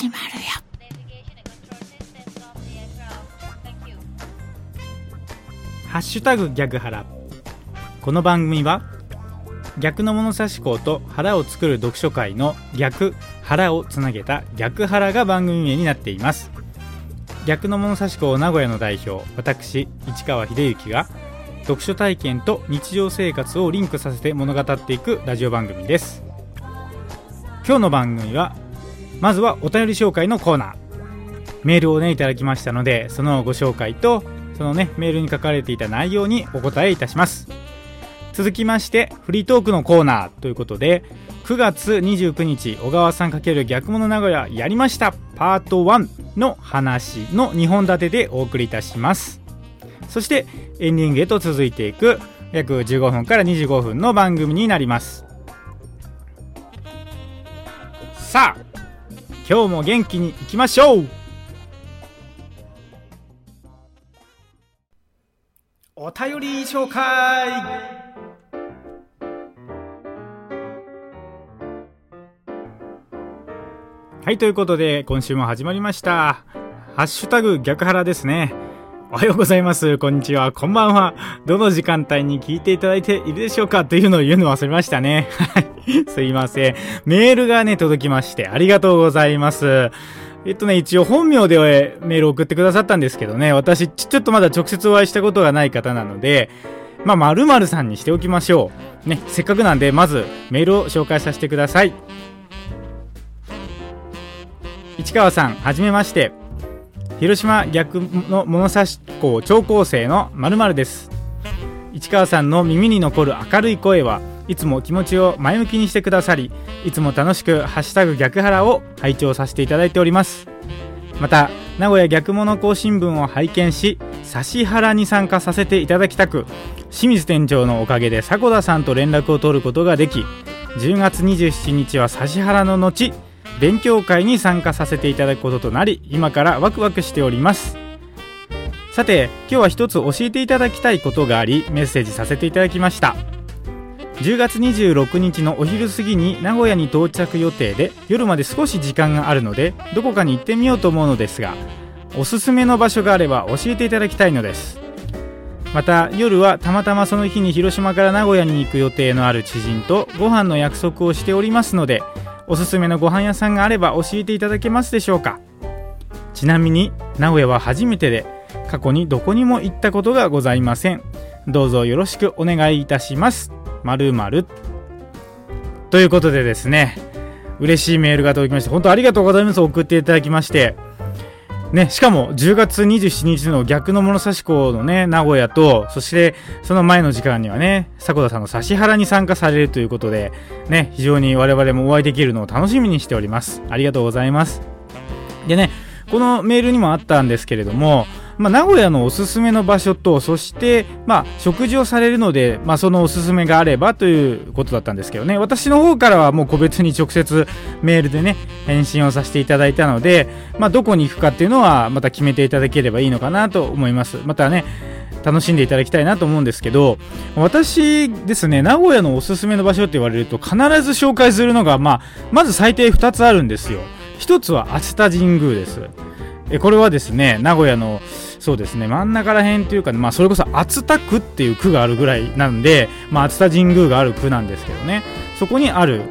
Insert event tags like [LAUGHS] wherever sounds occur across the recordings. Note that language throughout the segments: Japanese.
始まるよ。ハッシュタグ逆腹この番組は逆の物差し校と腹を作る読書会の逆腹をつなげた逆腹が番組名になっています。逆の物差し校名古屋の代表私市川秀幸が読書体験と日常生活をリンクさせて物語っていくラジオ番組です。今日の番組はまずはお便り紹介のコーナー。メールをねいただきましたのでそのご紹介とそのねメールに書かれていた内容にお答えいたします。続きましてフリートークのコーナーということで9月29日小川さん×逆物名古屋やりましたパート1の話の2本立てでお送りいたします。そしてエンディングへと続いていく約15分から25分の番組になります。さあ今日も元気にいきましょうお便り紹介はい、ということで、今週も始まりました。ハッシュタグ逆腹ですね。おはようございます。こんにちは。こんばんは。どの時間帯に聞いていただいているでしょうか？というのを言うの忘れましたね。はい。すいません。メールがね、届きまして、ありがとうございます。えっとね、一応本名でメール送ってくださったんですけどね、私、ちょっとまだ直接お会いしたことがない方なので、まあ、〇〇さんにしておきましょう。ね、せっかくなんで、まずメールを紹介させてください。市川さんはじめまして広島逆の物差し校超高生のまるです。市川さんの耳に残る明るい声はいつも気持ちを前向きにしてくださりいつも楽しく「ハッシュタグ逆腹」を拝聴させていただいております。また名古屋逆物校新聞を拝見し指原に参加させていただきたく清水店長のおかげで迫田さんと連絡を取ることができ10月27日は指原の後勉強会に参加させていただくこととなり今からワクワクしております。さて今日は一つ教えていただきたいことがありメッセージさせていただきました。10月26日のお昼過ぎに名古屋に到着予定で夜まで少し時間があるのでどこかに行ってみようと思うのですがおすすめの場所があれば教えていただきたいのです。また夜はたまたまその日に広島から名古屋に行く予定のある知人とご飯の約束をしておりますのでおすすめのご飯屋さんがあれば教えていただけますでしょうか。ちなみに名古屋は初めてで過去にどこにも行ったことがございません。どうぞよろしくお願いいたします。まるまる。ということでですね嬉しいメールが届きまして本当ありがとうございます。送っていただきまして。ね、しかも10月27日の逆の物差し校のね、名古屋と、そしてその前の時間にはね、迫田さんの指原に参加されるということで、ね、非常に我々もお会いできるのを楽しみにしております。ありがとうございます。でね、このメールにもあったんですけれども、まあ、名古屋のおすすめの場所と、そして、まあ、食事をされるので、まあ、そのおすすめがあればということだったんですけどね、私の方からはもう個別に直接メールでね、返信をさせていただいたので、まあ、どこに行くかっていうのは、また決めていただければいいのかなと思います。またね、楽しんでいただきたいなと思うんですけど、私ですね、名古屋のおすすめの場所って言われると、必ず紹介するのが、まあ、まず最低2つあるんですよ。1つは熱田神宮です。これはですね、名古屋のそうですね。真ん中ら辺というか、まあ、それこそ熱田区っていう区があるぐらいなんで、まあ、熱田神宮がある区なんですけどね。そこにある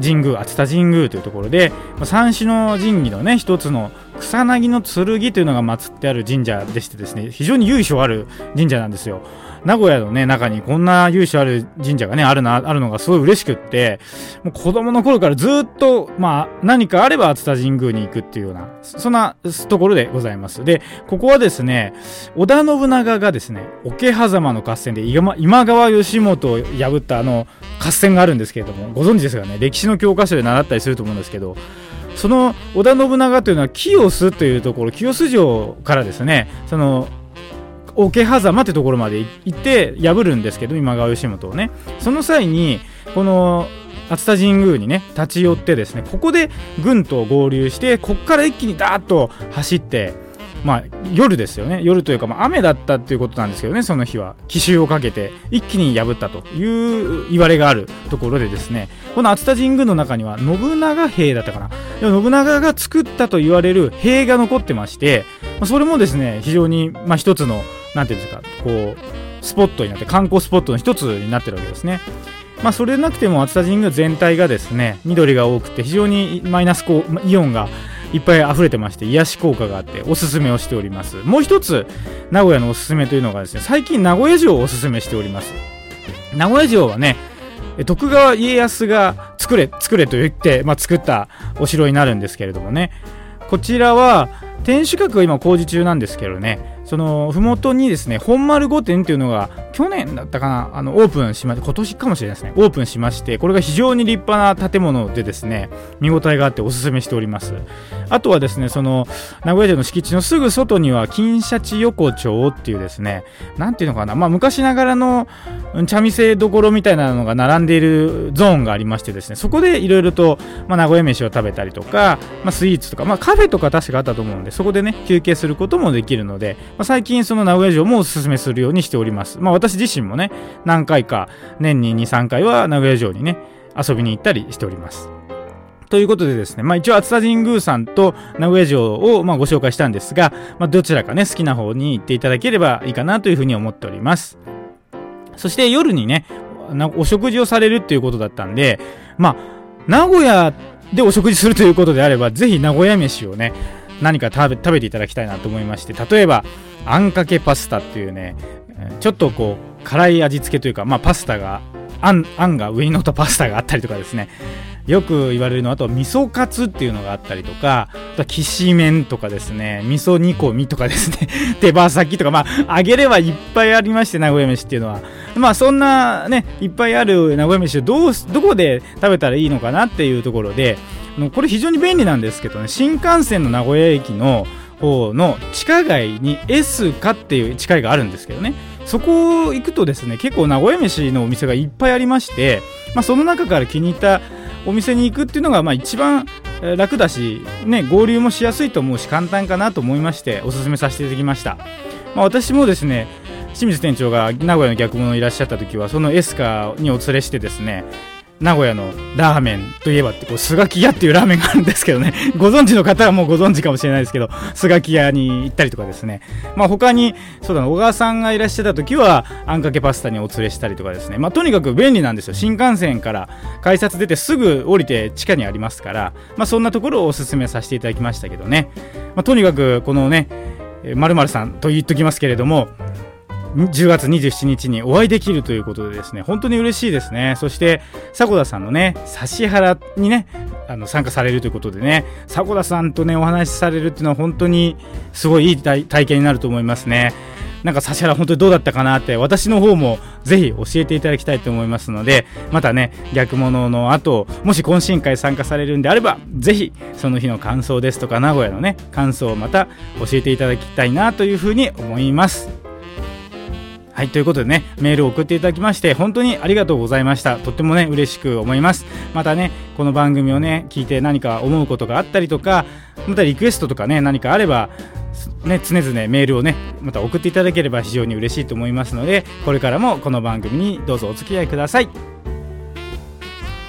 神宮熱田神宮というところで、まあ、三種の神器のね一つの草薙の剣というのが祀ってある神社でしてですね非常に由緒ある神社なんですよ名古屋のね、中にこんな由緒ある神社がね、あるな、あるのがすごい嬉しくって、もう子供の頃からずっと、まあ、何かあれば熱田神宮に行くっていうような、そんなところでございます。で、ここはですね、織田信長がですね、桶狭間の合戦で今川義元を破ったあの合戦があるんですけれども、ご存知ですかね、歴史の教科書で習ったりすると思うんですけど、その織田信長というのは清須というところ清須城からですねその桶狭間というところまで行って破るんですけど今川義元をね。その際にこの熱田神宮にね立ち寄ってですねここで軍と合流してここから一気にダーッと走ってまあ、夜ですよね。夜というか、まあ、雨だったっていうことなんですけどねその日は。奇襲をかけて一気に破ったという言われがあるところでですね。この熱田神宮の中には信長兵だったかな。信長が作ったと言われる兵が残ってまして、それもですね非常に、まあ、一つの何ていうんですかこうスポットになって観光スポットの一つになってるわけですね。まあ、それでなくても熱田神宮全体がですね緑が多くて非常にマイナスこうイオンがいっぱい溢れてまして癒し効果があっておすすめをしております。もう一つ名古屋のおすすめというのがですね最近名古屋城をおすすめしております。名古屋城はね徳川家康が作れ作れと言って、まあ、作ったお城になるんですけれどもね。こちらは天守閣が今工事中なんですけどね。その麓にですね本丸御殿っていうのが去年だったかなあのオープンしまして今年かもしれないですね。オープンしましてこれが非常に立派な建物でですね見応えがあっておすすめしております。あとはですねその名古屋城の敷地のすぐ外には金シャチ横丁っていうですねなんていうのかなまあ昔ながらの茶店どころみたいなのが並んでいるゾーンがありましてですねそこでいろいろと、まあ、名古屋飯を食べたりとか、まあ、スイーツとか、まあ、カフェとか確かあったと思うんでそこでね休憩することもできるのでまあ、最近その名古屋城もおすすめするようにしております。まあ私自身もね、何回か年に2、3回は名古屋城にね、遊びに行ったりしております。ということでですね、まあ一応熱田神宮さんと名古屋城をまご紹介したんですが、まあどちらかね、好きな方に行っていただければいいかなというふうに思っております。そして夜にね、お食事をされるっていうことだったんで、まあ、名古屋でお食事するということであれば、ぜひ名古屋飯をね、何か食べ食べていただきたいなと思いまして例えばあんかけパスタっていうねちょっとこう辛い味付けというか、まあ、パスタがあんあんが上に乗ったパスタがあったりとかですね。よく言われるのはあと味噌カツっていうのがあったりとかあとはきしめんとかですね。味噌煮込みとかですね。[LAUGHS] 手羽先とかまあ揚げればいっぱいありまして名古屋飯っていうのは。まあそんなねいっぱいある名古屋飯をどうどこで食べたらいいのかなっていうところでのこれ非常に便利なんですけどね新幹線の名古屋駅の方の地下街に S かっていう地下街があるんですけどねそこ行くとですね結構名古屋飯のお店がいっぱいありまして、まあ、その中から気に入ったお店に行くっていうのがまあ一番楽だし、ね、合流もしやすいと思うし簡単かなと思いましておすすめさせていただきました、まあ、私もですね清水店長が名古屋の逆物いらっしゃった時はそのエスカにお連れしてですね名古屋のラーメンといえばってこうスガキ屋っていうラーメンがあるんですけどね。[LAUGHS] ご存知の方はもうご存知かもしれないですけどスガキ屋に行ったりとかですね。まあ他にそうだな小川さんがいらっしゃった時はあんかけパスタにお連れしたりとかですね。まあとにかく便利なんですよ。新幹線から改札出てすぐ降りて地下にありますから。まあそんなところをおすすめさせていただきましたけどね。まあとにかくこのねまるさんと言っときますけれども10月27日にお会いできるということでですね本当に嬉しいですね。そして迫田さんのね指原にねあの参加されるということでね迫田さんとねお話しされるっていうのは本当にすごいいい体験になると思いますね。なんか指原本当にどうだったかなって私の方もぜひ教えていただきたいと思いますのでまたね逆物の後もし懇親会参加されるんであればぜひその日の感想ですとか名古屋のね感想をまた教えていただきたいなというふうに思います。はい、ということでね、メールを送っていただきまして、本当にありがとうございました。とってもね、嬉しく思います。またね、この番組をね、聞いて何か思うことがあったりとか、またリクエストとかね、何かあれば、ね、常々メールをね、また送っていただければ非常に嬉しいと思いますので、これからもこの番組にどうぞお付き合いください。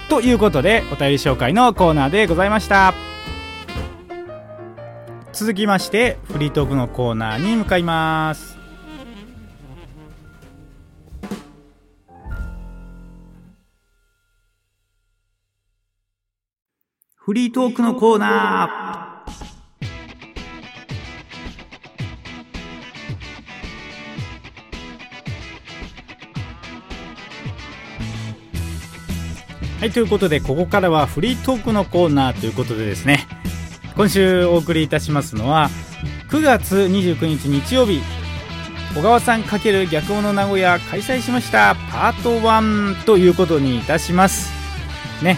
ということで、お便り紹介のコーナーでございました。続きまして、フリートークのコーナーに向かいます。フリートークのコーナー。はい、ということで、ここからはフリートークのコーナーということでですね、今週お送りいたしますのは、9月29日日曜日、小川さん×逆物名古屋開催しましたパート1ということにいたします。ね、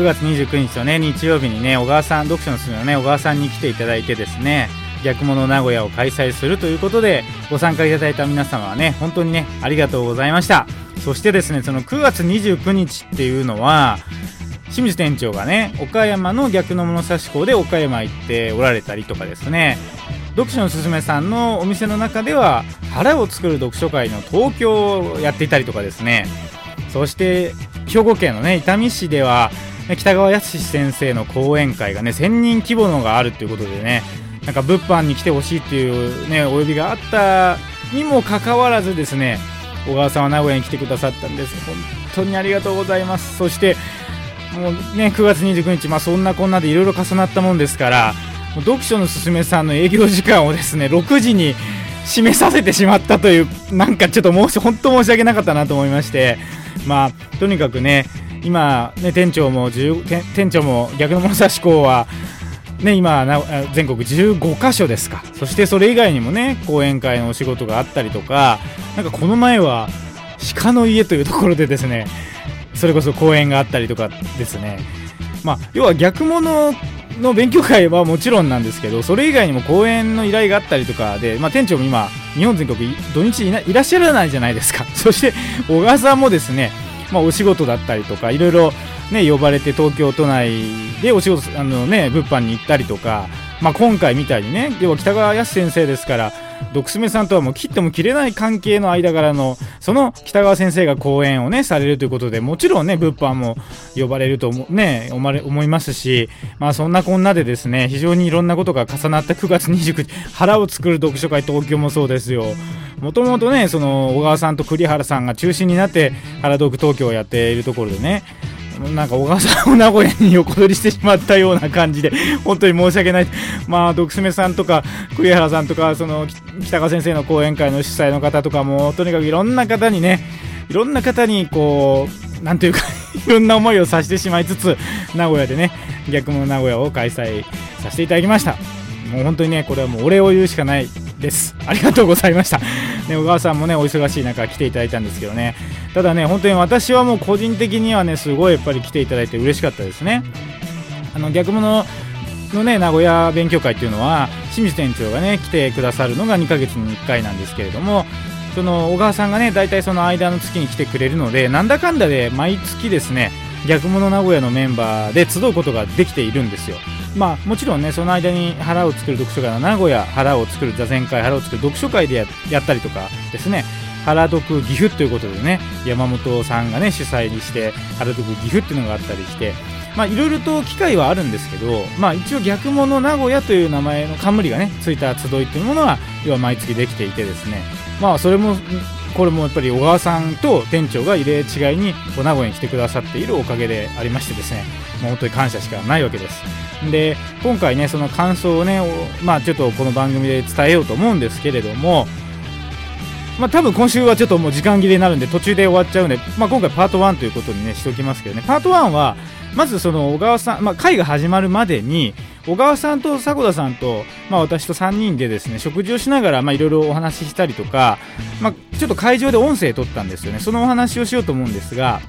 9月29日のね、日曜日にね、小川さん、読書のすすめのね、小川さんに来ていただいてですね、逆物名古屋を開催するということで、ご参加いただいた皆様はね、本当にね、ありがとうございました。そしてですね、その9月29日っていうのは、清水店長がね、岡山の逆の物差し校で岡山行っておられたりとかですね、読書のすすめさんのお店の中では腹を作る読書会の東京をやっていたりとかですね。そして兵庫県のね伊丹市では北川康先生の講演会がね1000人規模のがあるということでねなんか物販に来てほしいっていうねお呼びがあったにもかかわらずですね小川さんは名古屋に来てくださったんです。本当にありがとうございます。そしてもうね9月29日まあそんなこんなでいろいろ重なったもんですから読書のすすめさんの営業時間をですね6時に締めさせてしまったというなんかちょっと申し本当申し訳なかったなと思いましてまあとにかくね今ね店長も店長も逆の物差し校はね、今全国15カ所ですか。そしてそれ以外にもね講演会のお仕事があったりとかなんかこの前は鹿の家というところでですねそれこそ講演があったりとかですね。まあ要は逆物の勉強会はもちろんなんですけどそれ以外にも講演の依頼があったりとかで、まあ、店長も今日本全国土日いらっしゃらないじゃないですか。そして小川さんもですね、まあ、お仕事だったりとかいろいろね、呼ばれて東京都内でお仕事、あのね、物販に行ったりとか、まあ、今回みたいにね、要は北川康先生ですから、ドクスメさんとはもう切っても切れない関係の間柄の、その北川先生が講演をね、されるということで、もちろんね、物販も呼ばれるとね、思いますし、まあそんなこんなでですね、非常にいろんなことが重なった9月29日、腹を作る読書会東京もそうですよ。もともとね、その小川さんと栗原さんが中心になって、原読東京をやっているところでね、なんか小川さんを名古屋に横取りしてしまったような感じで、本当に申し訳ない。[LAUGHS] まあ、毒爪さんとか、栗原さんとか、その、北川先生の講演会の主催の方とかも、とにかくいろんな方にね、いろんな方に、こう、なんというか [LAUGHS] いろんな思いをさせてしまいつつ、名古屋でね、逆の名古屋を開催させていただきました。もう本当にね、これはもうお礼を言うしかないです。ありがとうございました。ね、小川さんもね、お忙しい中来ていただいたんですけどね。ただね、本当に私はもう個人的にはね、すごいやっぱり来ていただいて嬉しかったですね。あの、逆物のね、名古屋勉強会っていうのは、清水店長がね、来てくださるのが2ヶ月に1回なんですけれども、その小川さんがね、大体その間の月に来てくれるので、なんだかんだで毎月ですね、逆物名古屋のメンバーで集うことができているんですよ。まあ、もちろんね、その間に腹を作る読書会の名古屋、腹を作る座禅会、腹を作る読書会でやったりとかですね、原読岐阜ということでね、山本さんがね、主催にして、原読岐阜っていうのがあったりして、まあ、いろいろと機会はあるんですけど、まあ、一応逆物名古屋という名前の冠がね、ついた集いというものは、要は毎月できていてですね、まあ、それも、これもやっぱり小川さんと店長が入れ違いに名古屋に来てくださっているおかげでありましてですね、まあ、本当に感謝しかないわけです。で今回ねその感想をねまあちょっとこの番組で伝えようと思うんですけれどもまあ多分今週はちょっともう時間切れになるんで途中で終わっちゃうんで、まあ、今回パート1ということにねしておきますけどね。パート1はまずその小川さん、まあ、会が始まるまでに小川さんと迫田さんと、まあ、私と3人でですね食事をしながらいろいろお話ししたりとか、まあ、ちょっと会場で音声取ったんですよね。そのお話をしようと思うんですが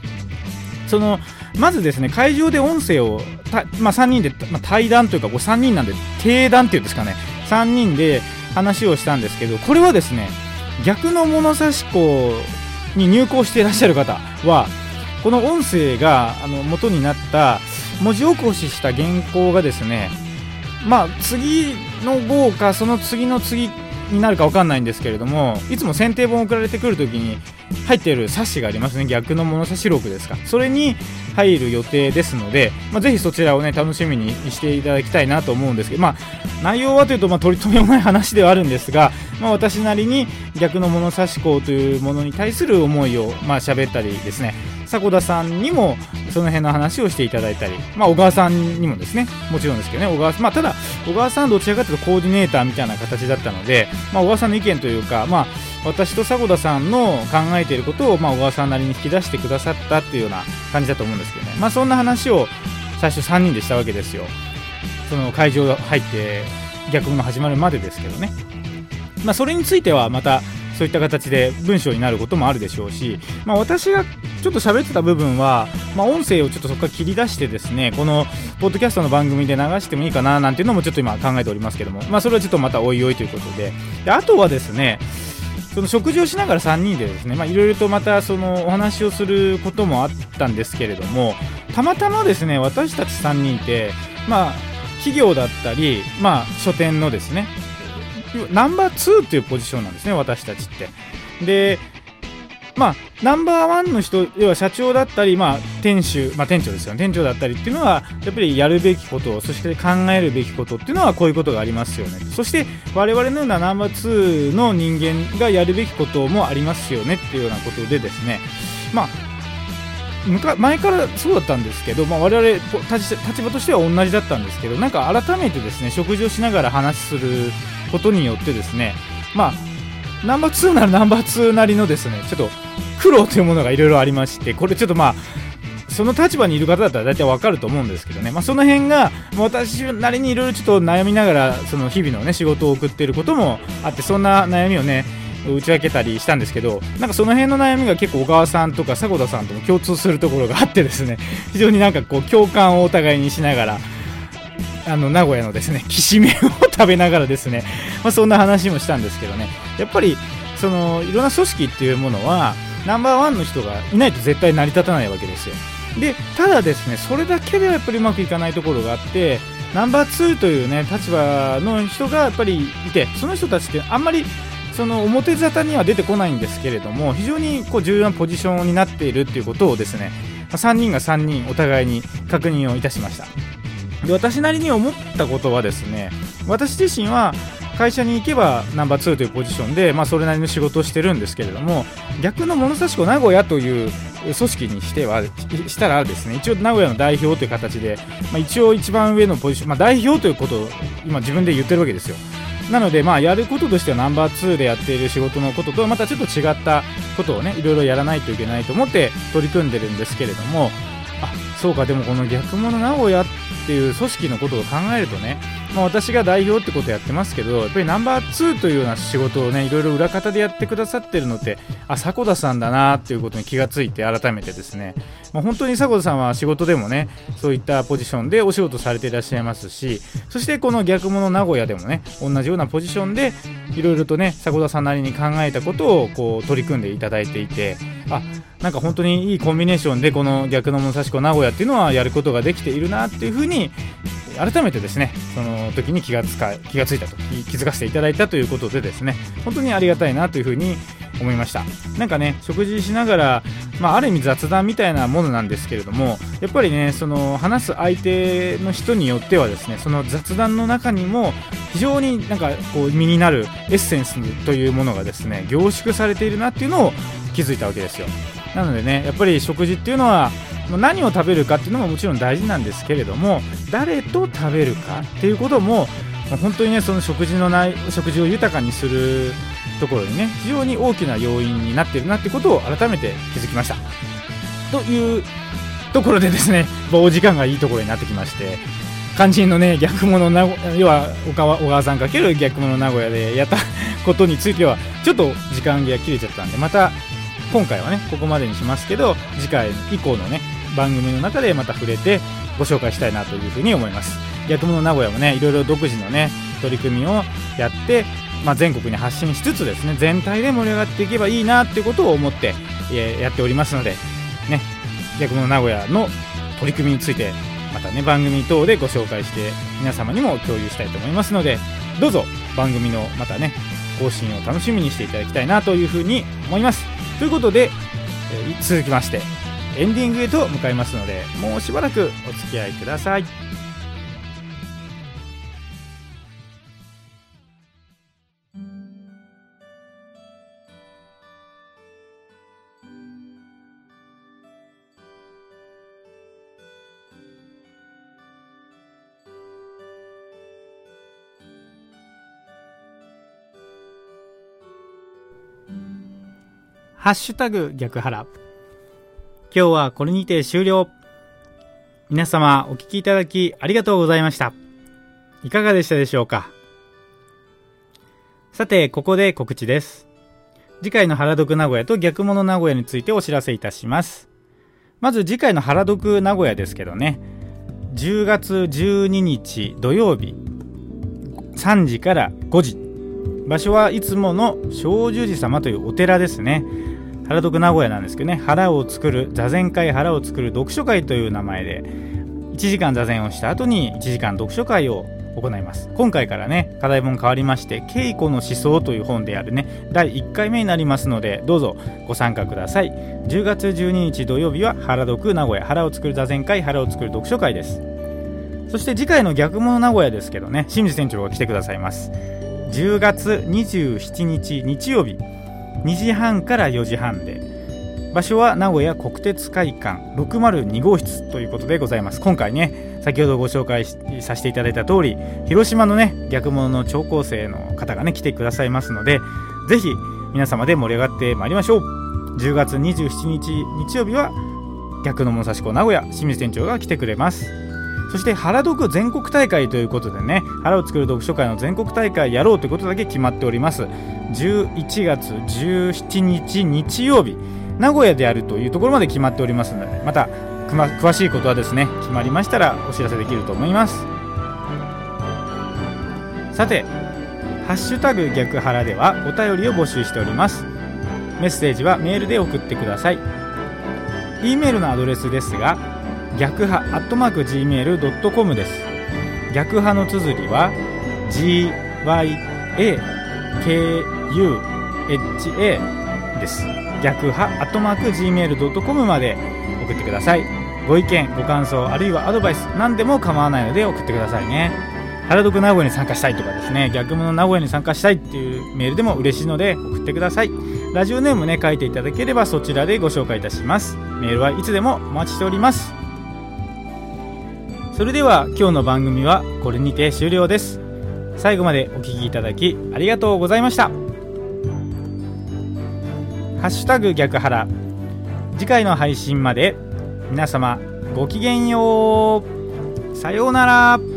そのまずですね会場で音声をまあ、3人で、まあ、対談というかこう3人なんで定談っていうんですかね。3人で話をしたんですけどこれはですね逆の物差し校に入校していらっしゃる方はこの音声があの元になった文字起こしした原稿がですねまあ次の号かその次の次になるか分かんないんですけれどもいつも選定本送られてくる時に入っている冊子がありますね。逆の物差し録ですか。それに入る予定ですので、まあ、ぜひそちらをね楽しみにしていただきたいなと思うんですけど、まあ、内容はというと、まあ、取り留めもない話ではあるんですが、まあ、私なりに逆の物差し校というものに対する思いをまあ喋ったりですね。迫田さんにもその辺の話をしていただいたり、まあ、小川さんにもですね。もちろんですけどね。小川、まあ、ただ小川さんどちらかというとコーディネーターみたいな形だったので、まあ、小川さんの意見というか、まあ、私と迫田さんの考えていることを、まあ、小川さんなりに引き出してくださったっていうような感じだと思うんですけどね、まあ、そんな話を最初3人でしたわけですよ。その会場入って逆の始まるまでですけどね、まあ、それについてはまたそういった形で文章になることもあるでしょうし、まあ、私がちょっと喋ってた部分は、まあ、音声をちょっとそこから切り出してですねこのポッドキャストの番組で流してもいいかななんていうのもちょっと今考えておりますけども、まあ、それはちょっとまたおいおいということで。であとはですねその食事をしながら3人でですねいろいろとまたそのお話をすることもあったんですけれどもたまたまですね私たち3人ってまあ企業だったり、まあ、書店のですねナンバー2というポジションなんですね私たちって。でまあ、ナンバーワンの人、要は社長だったり、まあ、店主、まあ、店長ですよね、店長だったりっていうのは、やっぱりやるべきこと、そして考えるべきことっていうのは、こういうことがありますよね。そして、我々のようなナンバー2の人間がやるべきこともありますよねっていうようなことでですね、まあ、前からそうだったんですけど、まあ、我々立場としては同じだったんですけどなんか改めてですね食事をしながら話することによってですねまあナンバー2ならナンバー2なりのですねちょっと苦労というものがいろいろありましてこれちょっとまあその立場にいる方だったら大体わかると思うんですけどね、まあ、その辺が私なりにいろいろちょっと悩みながらその日々のね仕事を送っていることもあってそんな悩みをね打ち明けたりしたんですけどなんかその辺の悩みが結構小川さんとか迫田さんとも共通するところがあってですね [LAUGHS] 非常になんかこう共感をお互いにしながらあの名古屋のですねきしめんを食べながらですね、まあ、そんな話もしたんですけどね。やっぱりそのいろんな組織っていうものはナンバーワンの人がいないと絶対成り立たないわけですよ。でただですねそれだけではやっぱりうまくいかないところがあってナンバー2というね立場の人がやっぱりいてその人たちってあんまりその表沙汰には出てこないんですけれども非常にこう重要なポジションになっているということをですね3人が3人お互いに確認をいたしました。で私なりに思ったことはですね私自身は会社に行けばナンバー2というポジションで、まあ、それなりの仕事をしてるんですけれども逆の物差し子名古屋という組織にしてはしたらですね一応名古屋の代表という形で、まあ、一応一番上のポジション、まあ、代表ということを今自分で言ってるわけですよ。なので、まあ、やることとしてはナンバー2でやっている仕事のこととまたちょっと違ったことをねいろいろやらないといけないと思って取り組んでるんですけれどもあそうかでもこの逆物名古屋っていう組織のことを考えるとねまあ、私が代表ってことやってますけどやっぱりナンバー2というような仕事をねいろいろ裏方でやってくださってるのってあ迫田さんだなっていうことに気がついて改めてですね、まあ、本当に迫田さんは仕事でもねそういったポジションでお仕事されていらっしゃいますしそしてこの逆物名古屋でもね同じようなポジションでいろいろとね迫田さんなりに考えたことをこう取り組んでいただいていてあなんか本当にいいコンビネーションでこの逆の武蔵子名古屋っていうのはやることができているなっていうふうに改めてですねその時に気がつか気がついたと気づかせていただいたということでですね本当にありがたいなというふうに思いました。なんかね食事しながら、まあ、ある意味雑談みたいなものなんですけれどもやっぱりねその話す相手の人によってはですねその雑談の中にも非常になんかこう身になるエッセンスというものがですね凝縮されているなっていうのを気づいたわけですよ。なのでねやっぱり食事っていうのは何を食べるかっていうのももちろん大事なんですけれども誰と食べるかっていうことも本当にねその食事のない食事を豊かにするところにね非常に大きな要因になってるなってことを改めて気づきました。というところでですねお時間がいいところになってきまして肝心のね逆物な要は小川さんかける逆物名古屋でやったことについてはちょっと時間が切れちゃったんでまた今回はねここまでにしますけど次回以降のね番組の中でまた触れてご紹介したいなというふうに思います。逆物名古屋もねいろいろ独自のね取り組みをやって、まあ、全国に発信しつつですね全体で盛り上がっていけばいいなっていうことを思ってえやっておりますのでね逆物名古屋の取り組みについてまたね番組等でご紹介して皆様にも共有したいと思いますのでどうぞ番組のまたね更新を楽しみにしていただきたいなというふうに思います。ということで、えー、続きましてエンディングへと向かいますのでもうしばらくお付き合いください。ハッシュタグ逆腹今日はこれにて終了。皆様お聴きいただきありがとうございました。いかがでしたでしょうか？さて、ここで告知です。次回の原読名古屋と逆物名古屋についてお知らせいたします。まず次回の原読名古屋ですけどね、10月12日土曜日、3時から5時。場所はいつもの正寿寺様というお寺ですね。原読名古屋なんですけどね腹を作る座禅会腹を作る読書会という名前で1時間座禅をした後に1時間読書会を行います。今回からね課題本変わりまして「稽古の思想」という本であるね第1回目になりますのでどうぞご参加ください。10月12日土曜日は原読名古屋腹を作る座禅会腹を作る読書会です。そして次回の逆物名古屋ですけどね清水店長が来てくださいます。10月27日日曜日。2時半から4時半で。場所は名古屋国鉄会館602号室ということでございます。今回ね先ほどご紹介させていただいた通り広島のね逆物の聴講生の方がね来てくださいますのでぜひ皆様で盛り上がってまいりましょう。10月27日日曜日は逆の物差し子名古屋清水店長が来てくれます。そして原読全国大会ということでね腹を作る読書会の全国大会やろうということだけ決まっております。11月17日日曜日名古屋であるというところまで決まっておりますのでまた詳しいことはですね決まりましたらお知らせできると思います。さて「ハッシュタグ逆腹」ではお便りを募集しております。メッセージはメールで送ってください。e メールのアドレスですが逆派アットマーク Gmail.com です。逆派の綴りは GYAKUHA です。逆派アットマーク Gmail.com まで送ってください。ご意見ご感想あるいはアドバイス何でも構わないので送ってくださいね。原宿名古屋に参加したいとかですね。逆物名古屋に参加したいっていうメールでも嬉しいので送ってください。ラジオネームね書いていただければそちらでご紹介いたします。メールはいつでもお待ちしております。それでは今日の番組はこれにて終了です。最後までお聴きいただきありがとうございました。ハッシュタグ逆腹次回の配信まで皆様ごきげんよう。さようなら。